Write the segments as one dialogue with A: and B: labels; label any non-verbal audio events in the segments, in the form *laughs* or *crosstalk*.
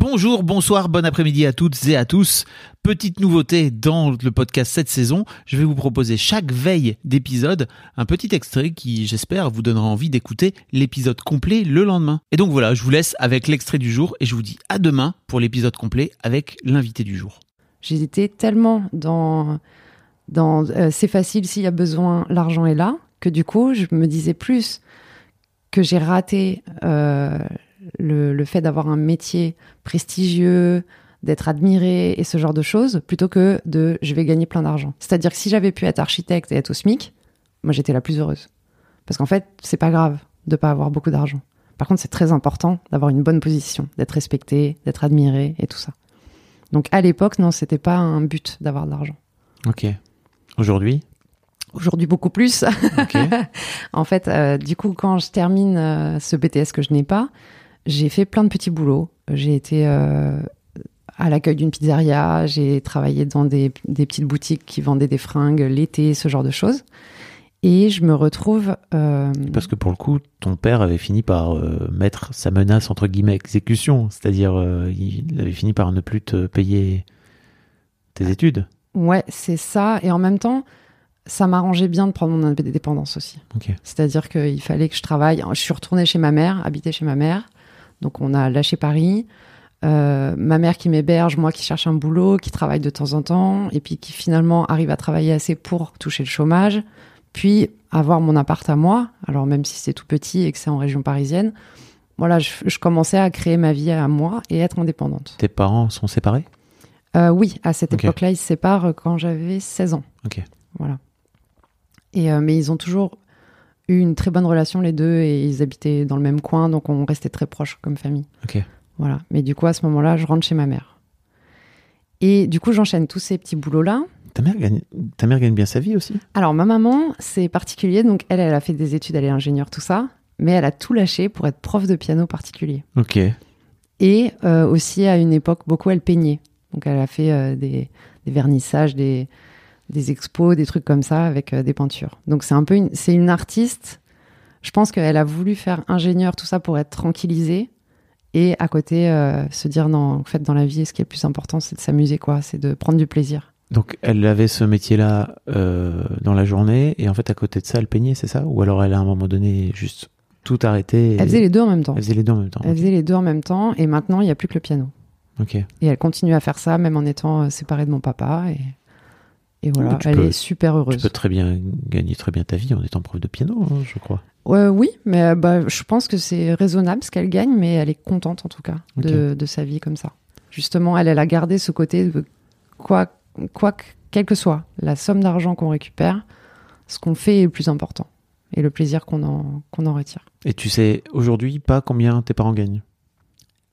A: Bonjour, bonsoir, bon après-midi à toutes et à tous. Petite nouveauté dans le podcast cette saison, je vais vous proposer chaque veille d'épisode un petit extrait qui, j'espère, vous donnera envie d'écouter l'épisode complet le lendemain. Et donc voilà, je vous laisse avec l'extrait du jour et je vous dis à demain pour l'épisode complet avec l'invité du jour.
B: J'hésitais tellement dans, dans euh, c'est facile s'il y a besoin, l'argent est là, que du coup, je me disais plus que j'ai raté euh, le, le fait d'avoir un métier prestigieux, d'être admiré et ce genre de choses, plutôt que de je vais gagner plein d'argent. C'est-à-dire que si j'avais pu être architecte et être au SMIC, moi j'étais la plus heureuse. Parce qu'en fait, c'est pas grave de pas avoir beaucoup d'argent. Par contre, c'est très important d'avoir une bonne position, d'être respecté, d'être admiré et tout ça. Donc à l'époque, non, c'était pas un but d'avoir de l'argent.
A: Ok. Aujourd'hui?
B: Aujourd'hui, beaucoup plus.
A: Ok. *laughs*
B: en fait, euh, du coup, quand je termine euh, ce BTS que je n'ai pas, j'ai fait plein de petits boulots. J'ai été euh, à l'accueil d'une pizzeria, j'ai travaillé dans des, des petites boutiques qui vendaient des fringues l'été, ce genre de choses. Et je me retrouve. euh,
A: Parce que pour le coup, ton père avait fini par euh, mettre sa menace entre guillemets exécution, c'est-à-dire il avait fini par ne plus te payer tes études.
B: Ouais, c'est ça. Et en même temps, ça m'arrangeait bien de prendre mon indépendance aussi. C'est-à-dire qu'il fallait que je travaille. Je suis retournée chez ma mère, habiter chez ma mère. Donc on a lâché Paris. Euh, ma mère qui m'héberge, moi qui cherche un boulot, qui travaille de temps en temps, et puis qui finalement arrive à travailler assez pour toucher le chômage, puis avoir mon appart à moi. Alors même si c'est tout petit et que c'est en région parisienne, voilà, je, je commençais à créer ma vie à moi et être indépendante.
A: Tes parents sont séparés?
B: Euh, oui, à cette époque-là, ils se séparent quand j'avais 16 ans.
A: Ok.
B: Voilà. Et, euh, mais ils ont toujours eu une très bonne relation, les deux, et ils habitaient dans le même coin, donc on restait très proches comme famille.
A: Ok.
B: Voilà. Mais du coup, à ce moment-là, je rentre chez ma mère. Et du coup, j'enchaîne tous ces petits boulots-là.
A: Ta mère gagne, ta mère gagne bien sa vie aussi
B: Alors, ma maman, c'est particulier, donc elle, elle a fait des études, elle est ingénieure, tout ça, mais elle a tout lâché pour être prof de piano particulier.
A: Ok.
B: Et euh, aussi, à une époque, beaucoup, elle peignait. Donc, elle a fait euh, des, des vernissages, des, des expos, des trucs comme ça avec euh, des peintures. Donc, c'est un peu une, c'est une artiste. Je pense qu'elle a voulu faire ingénieur, tout ça pour être tranquillisée. Et à côté, euh, se dire, non, en fait, dans la vie, ce qui est le plus important, c'est de s'amuser, quoi. C'est de prendre du plaisir.
A: Donc elle avait ce métier-là euh, dans la journée et en fait à côté de ça elle peignait, c'est ça? Ou alors elle a à un moment donné juste tout arrêté et-
B: Elle faisait les deux en même temps.
A: Elle faisait les deux en même temps.
B: Elle faisait les deux en même temps. Et maintenant, il n'y a plus que le piano.
A: Ok.
B: Et elle continue à faire ça, même en étant séparée de mon papa. Et, et voilà, elle
A: peux-
B: est super heureuse.
A: Tu peux très bien gagner très bien ta vie en étant prof de piano, hein, je crois.
B: Oui, mais euh, bah, je pense que c'est raisonnable ce qu'elle gagne, mais elle est contente en tout cas de, de sa vie comme ça. Justement, elle, elle a gardé ce côté de quoi, quoi, que- quelle que soit la somme d'argent qu'on récupère, ce qu'on fait est le plus important et le plaisir qu'on en, qu'on en retire.
A: Et tu sais aujourd'hui pas combien tes parents gagnent?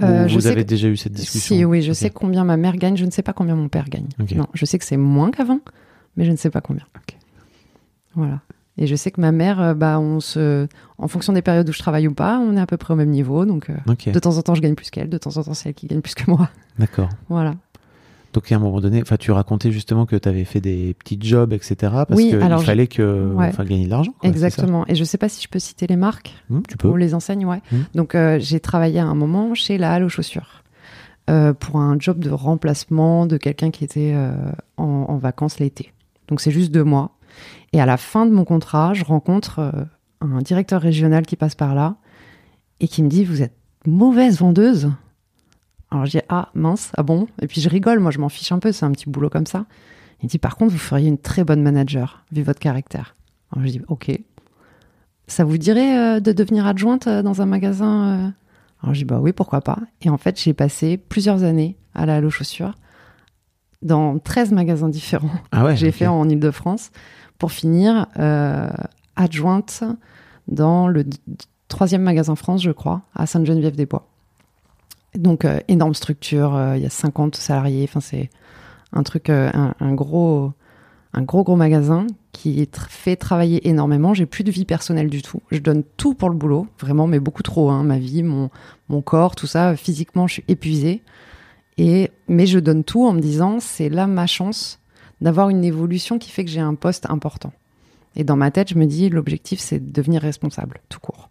B: Euh,
A: Ou
B: je
A: Vous
B: sais
A: avez
B: que-
A: déjà eu cette discussion
B: Si, oui, je sais combien ma mère gagne, je ne sais pas combien mon père gagne. Non, je sais que c'est moins qu'avant, mais je ne sais pas combien. Voilà. Et je sais que ma mère, euh, bah, on se, en fonction des périodes où je travaille ou pas, on est à peu près au même niveau. Donc, euh, de temps en temps, je gagne plus qu'elle, de temps en temps, c'est elle qui gagne plus que moi.
A: d'accord.
B: Voilà.
A: Donc à un moment donné, enfin tu racontais justement que tu avais fait des petits jobs, etc. Parce
B: Oui,
A: qu'il fallait que,
B: Ouais.
A: enfin gagner de l'argent.
B: Exactement. Et je sais pas si je peux citer les marques
A: Hum, tu peux.
B: ou les enseignes, ouais.
A: Mhm.
B: Donc, euh, j'ai travaillé à un moment chez la Halle aux chaussures euh, pour un job de remplacement de quelqu'un qui était euh, en, en vacances l'été. Donc, c'est juste deux mois. Et à la fin de mon contrat, je rencontre un directeur régional qui passe par là et qui me dit Vous êtes mauvaise vendeuse Alors, je dis Ah, mince, ah bon? Et puis, je rigole, moi, je m'en fiche un peu, c'est un petit boulot comme ça. Il dit Par contre, vous feriez une très bonne manager, vu votre caractère. Alors, je dis Ok. Ça vous dirait euh, de devenir adjointe euh, dans un magasin euh? Alors, je dis Bah oui, pourquoi pas. Et en fait, j'ai passé plusieurs années à la aux chaussures dans 13 magasins différents
A: Ah ouais.
B: j'ai fait en Ile-de-France pour finir adjointe dans le troisième magasin France, je crois, à Sainte-Geneviève-des-Bois. Donc, euh, énorme structure, euh, il y a 50 salariés, enfin, c'est un truc, euh, un, gros, un gros, gros magasin qui fait travailler énormément. J'ai plus de vie personnelle du tout. Je donne tout pour le boulot, vraiment, mais beaucoup trop, hein, ma vie, mon, mon corps, tout ça. Physiquement, je suis épuisée. Et, mais je donne tout en me disant, c'est là ma chance d'avoir une évolution qui fait que j'ai un poste important. Et dans ma tête, je me dis, l'objectif, c'est de devenir responsable, tout court.